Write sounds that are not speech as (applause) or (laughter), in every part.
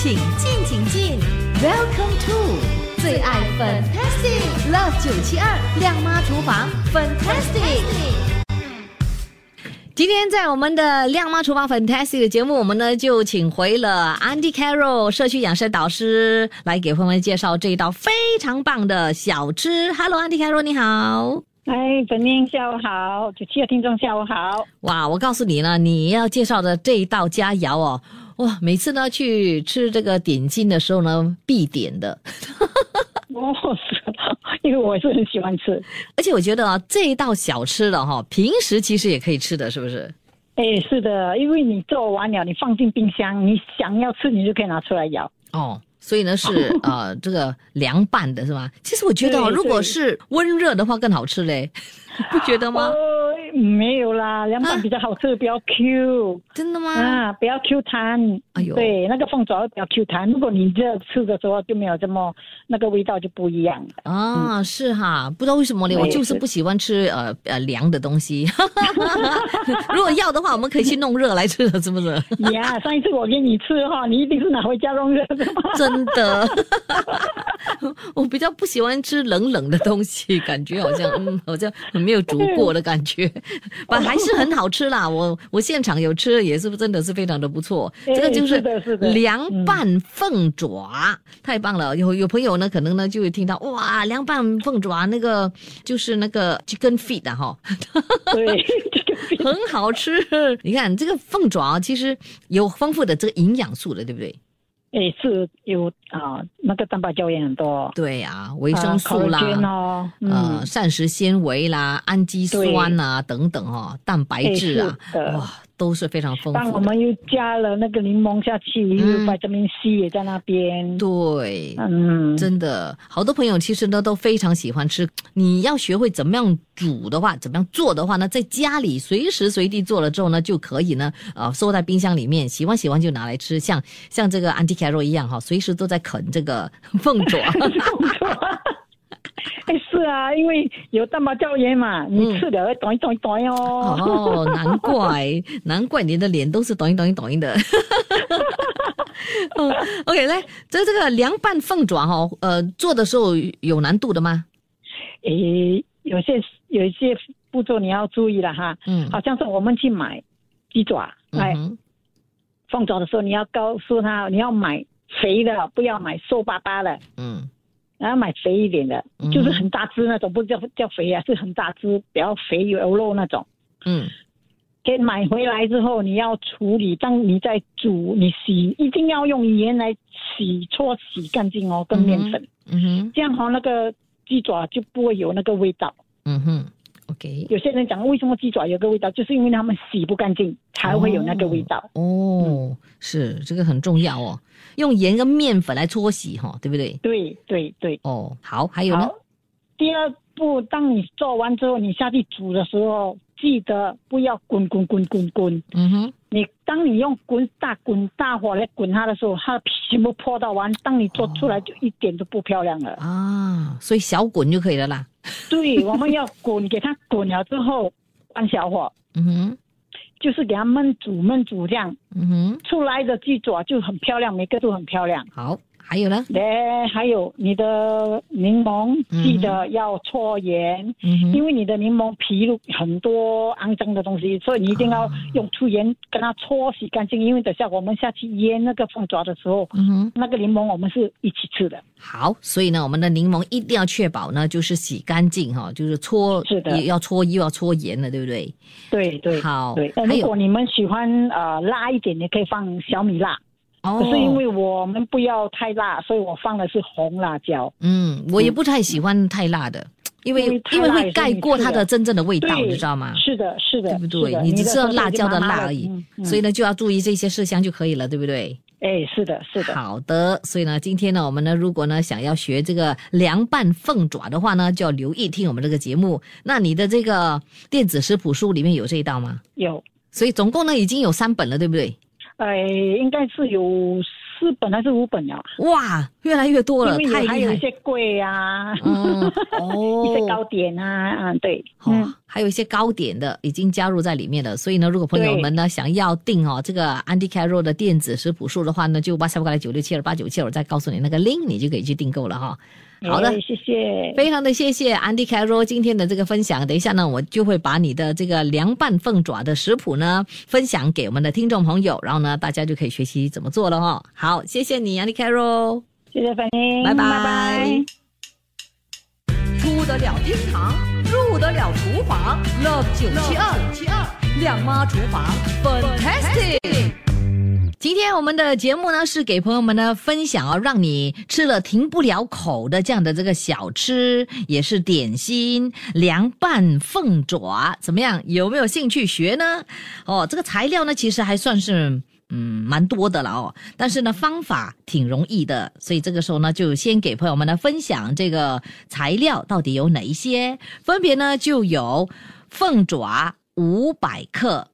请进，请进。Welcome to 最爱 Fantastic Love 九七二亮妈厨房 Fantastic。今天在我们的亮妈厨房 Fantastic 的节目，我们呢就请回了 Andy Carroll 社区养生导师来给朋友们介绍这一道非常棒的小吃。Hello，Andy Carroll，你好。哎，本宁下午好，九七的听众下午好。哇，我告诉你呢，你要介绍的这一道佳肴哦，哇，每次呢去吃这个点心的时候呢，必点的。(laughs) 哦，是，因为我是很喜欢吃。而且我觉得啊，这一道小吃的哈，平时其实也可以吃的，是不是？哎，是的，因为你做完了，你放进冰箱，你想要吃，你就可以拿出来咬。哦。所以呢是 (laughs) 呃这个凉拌的是吧？其实我觉得哦，如果是温热的话更好吃嘞，(laughs) 不觉得吗？哦，没有啦，凉拌比较好吃，比较 Q 真的吗？啊，比较 Q 弹。哎呦对，那个凤爪会比较 Q 弹。如果你热吃的时候就没有这么那个味道就不一样了。啊，是哈，不知道为什么呢，我就是是不喜欢吃呃呃凉的东西。(laughs) 如果要的话，我们可以去弄热来吃的，是不是？呀，上一次我给你吃哈，你一定是拿回家弄热的吧？真的，(laughs) 我比较不喜欢吃冷冷的东西，感觉好像 (laughs) 嗯，好像很没有煮过的感觉，(laughs) 不还是很好吃啦。我我现场有吃，也是真的是非常的不错。哎这个就是凉拌凤爪，太棒了。有有朋友呢，可能呢就会听到哇，凉拌凤爪那个就是那个 chicken feet 啊哈。对，很好吃，你看这个凤爪其实有丰富的这个营养素的，对不对？哎是有啊，那个蛋白胶也很多。对啊，维生素啦，嗯，膳食纤维啦、氨基酸啊等等哦，蛋白质啊，哇，都是非常丰当我富的。们又加了那个柠檬下去，嗯又维他命 C 也在那边。对，嗯，真的，好多朋友其实呢都非常喜欢吃。你要学会怎么样煮的话，怎么样做的话呢，在家里随时随地做了之后呢，就可以呢，呃，收在冰箱里面，喜欢喜欢就拿来吃。像像这个 Anti Carol 一样哈，随时都在啃这个 (laughs) 凤爪。(laughs) (laughs) 哎，是啊，因为有蛋白胶原嘛，嗯你吃了会短一短一短哦。哦，难怪，(laughs) 难怪你的脸都是抖音抖音抖音的。嗯 (laughs) OK，来，这这个凉拌凤爪哈、哦，呃，做的时候有难度的吗？诶，有些有一些步骤你要注意了哈，嗯，好像是我们去买鸡爪，哎，嗯，凤爪的时候你要告诉他你要买肥的，不要买瘦巴巴的。嗯然后买肥一点的，嗯就是很大只那种，不叫叫肥啊，是很大只，比较肥有肉那种。嗯给买回来之后，你要处理。当你在煮，你洗一定要用盐来洗搓洗干净哦，跟面粉，嗯哼，这样哦那个鸡爪就不会有那个味道。嗯哼，OK，有些人讲为什么鸡爪有个味道，就是因为他们洗不干净才会有那个味道。哦，是这个很重要哦，用盐跟面粉来搓洗哈、对不对？对对对。哦，好，还有呢，，第二步，当你做完之后，你下去煮的时候，记得不要滚滚滚滚滚。嗯哼，你当你用滚大滚大火来滚它的时候，它的皮全部破到完。当你做出来就一点都不漂亮了。啊，所以小滚就可以了啦。(laughs) 对，我们要滚，给它滚了之后关小火，嗯哼，就是给它焖煮焖煮这样。嗯哼，出来的鸡爪就很漂亮，每个都很漂亮。好，还有呢？哎，还有你的柠檬，嗯记得要搓盐，嗯，因为你的柠檬皮有很多肮脏的东西，所以你一定要用粗盐跟它搓洗干净。因为等下我们下去腌那个凤爪的时候，嗯。那个柠檬我们是一起吃的。好，所以呢，我们的柠檬一定要确保呢，就是洗干净哈，就是搓，是的也要搓又要搓盐的，对不对？对对好，对。如果你们喜欢呃辣一点，你可以放小米辣。哦可是因为我们不要太辣，所以我放的是红辣椒。嗯，我也不太喜欢太辣的，因为因为会盖过它的真正的味道，你知道吗？是的，是的，对不对？你只知道辣椒的辣而已，所以呢就要注意这些事项就可以了，对不对？哎，是的，是的。好的，所以呢，今天呢，我们呢，如果呢想要学这个凉拌凤爪的话呢，就要留意听我们这个节目。那你的这个电子食谱书里面有这一道吗？有，所以总共呢已经有三本了，对不对？呃，应该是有四本还是五本了，哇，越来越多了，因为还有一些贵啊，嗯，(laughs) 一些哦，糕点啊，嗯，对，哦嗯，，还有一些糕点的已经加入在里面了，所以呢，如果朋友们呢想要订哦这个 Andy Carroll 的电子食谱书的话呢，就 WhatsApp 过来九六七二八九七，我再告诉你那个 link，你就可以去订购了哈。好的哎谢谢，非常的谢谢 Andy Carroll 今天的这个分享。等一下呢，我就会把你的这个凉拌凤爪的食谱呢分享给我们的听众朋友，然后呢，大家就可以学习怎么做了哈。好，谢谢你 Andy Carroll，谢谢反应，拜拜拜拜。出得了厅堂，入得了厨房，Love 九七二七二亮妈厨房，Fantastic。今天我们的节目呢是给朋友们呢分享哦，让你吃了停不了口的这样的这个小吃，也是点心凉拌凤爪，怎么样？有没有兴趣学呢？哦，这个材料呢其实还算是。嗯，蛮多的了哦，但是呢，方法挺容易的，所以这个时候呢，就先给朋友们呢分享这个材料到底有哪一些，分别呢就有凤爪五百克，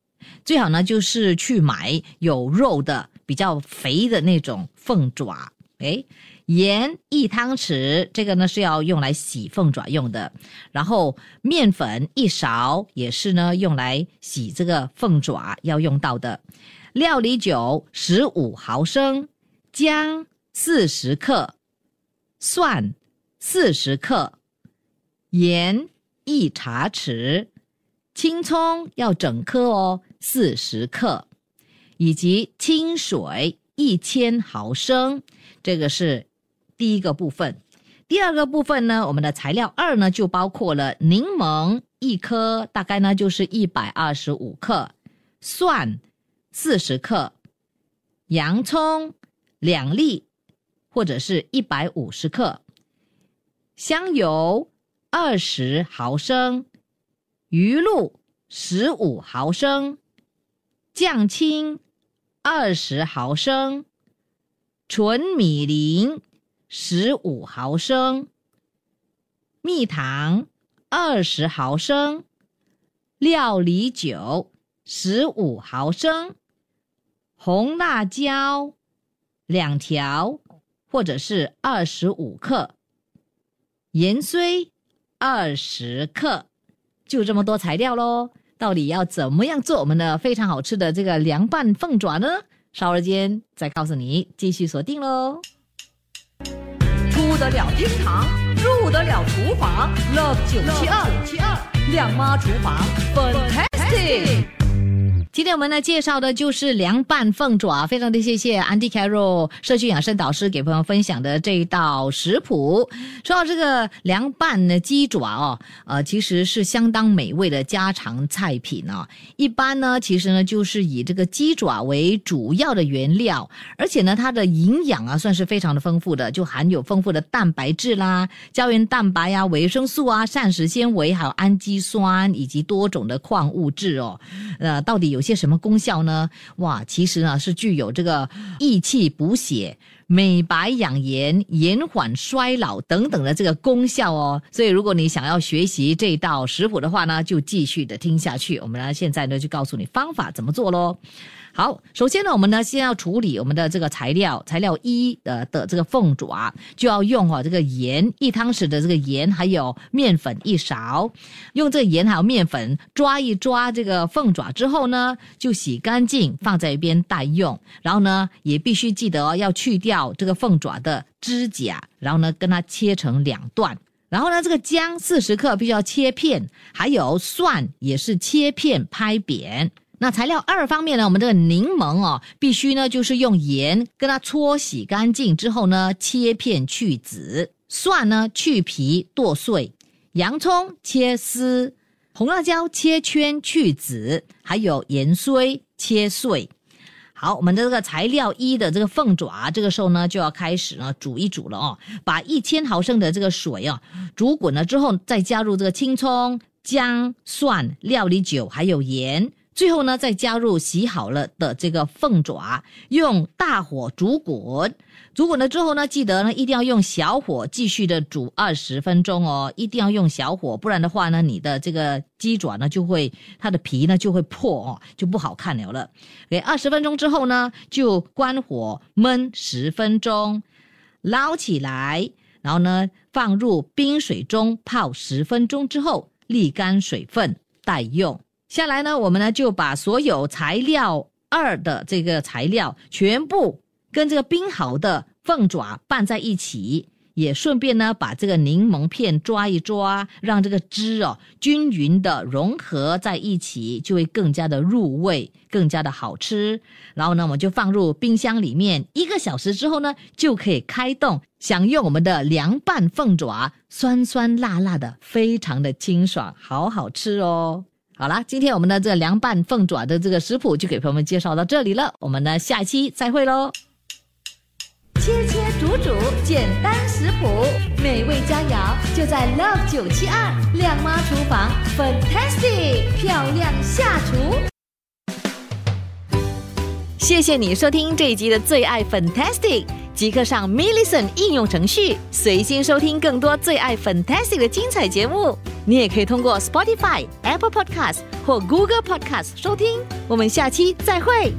最好呢就是去买有肉的、比较肥的那种凤爪，诶。盐一汤匙，这个呢是要用来洗凤爪用的。然后面粉一勺，也是呢用来洗这个凤爪要用到的。料理酒十五毫升，姜四十克，蒜四十克，盐一茶匙，青葱要整颗哦，四十克，以及清水一千毫升。这个是第一个部分。第二个部分呢，我们的材料二呢就包括了柠檬一颗，大概呢就是一百二十五克，蒜四十克，洋葱两粒或者是一百五十克，香油二十毫升，鱼露十五毫升，酱青二十毫升，纯米淋十五毫升，蜜糖二十毫升，料理酒十五毫升，红辣椒两条或者是二十五克，盐碎二十克，就这么多材料喽。到底要怎么样做我们的非常好吃的这个凉拌凤爪呢？稍后间再告诉你，继续锁定喽。出得了厅堂，入得了厨房，Love 九七二七二亮妈厨房，Fantastic。今天我们呢介绍的就是凉拌凤爪，非常的谢谢 Andy Carol 社区养生导师给朋友分享的这一道食谱。说到这个凉拌的鸡爪哦，呃，其实是相当美味的家常菜品哦。一般呢，其实呢就是以这个鸡爪为主要的原料，而且呢它的营养啊算是非常的丰富的，就含有丰富的蛋白质啦、胶原蛋白啊、维生素啊、膳食纤维，还有氨基酸以及多种的矿物质哦。呃，到底有些什么功效呢？哇，其实呢是具有这个益气补血、美白养颜、延缓衰老等等的这个功效哦。所以，如果你想要学习这道食谱的话呢，就继续的听下去。我们呢现在呢就告诉你方法怎么做喽。好，首先呢，我们呢先要处理我们的这个材料，材料一的的这个凤爪就要用哦这个盐一汤匙的这个盐，还有面粉一勺，用这个盐还有面粉抓一抓这个凤爪之后呢，就洗干净放在一边待用。然后呢，也必须记得要去掉这个凤爪的指甲，然后呢跟它切成两段。然后呢，这个姜四十克必须要切片，还有蒜也是切片拍扁。那材料二方面呢，我们这个柠檬哦，必须呢就是用盐跟它搓洗干净之后呢，切片去籽；蒜呢去皮剁碎，洋葱切丝，红辣椒切圈去籽，还有盐碎切碎。好，我们的这个材料一的这个凤爪，这个时候呢就要开始呢煮一煮了哦，把一千毫升的这个水啊煮滚了之后，再加入这个青葱、姜、蒜、料理酒还有盐。最后呢，再加入洗好了的这个凤爪，用大火煮滚。煮滚了之后呢，记得呢一定要用小火继续的煮二十分钟哦，一定要用小火，不然的话呢，你的这个鸡爪呢就会它的皮呢就会破哦，就不好看了了。给二十分钟之后呢，就关火焖十分钟，捞起来，然后呢放入冰水中泡十分钟之后沥干水分待用。下来呢，我们呢就把所有材料二的这个材料全部。跟这个冰好的凤爪拌在一起，也顺便呢把这个柠檬片抓一抓，让这个汁哦均匀的融合在一起，就会更加的入味，更加的好吃。然后呢，我们就放入冰箱里面，一个小时之后呢，就可以开动享用我们的凉拌凤爪，酸酸辣辣的，非常的清爽，好好吃哦。好啦，今天我们的这凉拌凤爪的这个食谱就给朋友们介绍到这里了，我们呢下期再会喽。切切煮煮，简单食谱，美味佳肴就在 Love 九七二靓妈厨房，Fantastic 漂亮下厨。谢谢你收听这一集的最爱 Fantastic，即刻上 m i l l i c e n t 应用程序，随心收听更多最爱 Fantastic 的精彩节目。你也可以通过 Spotify、Apple Podcast 或 Google Podcast 收听。我们下期再会。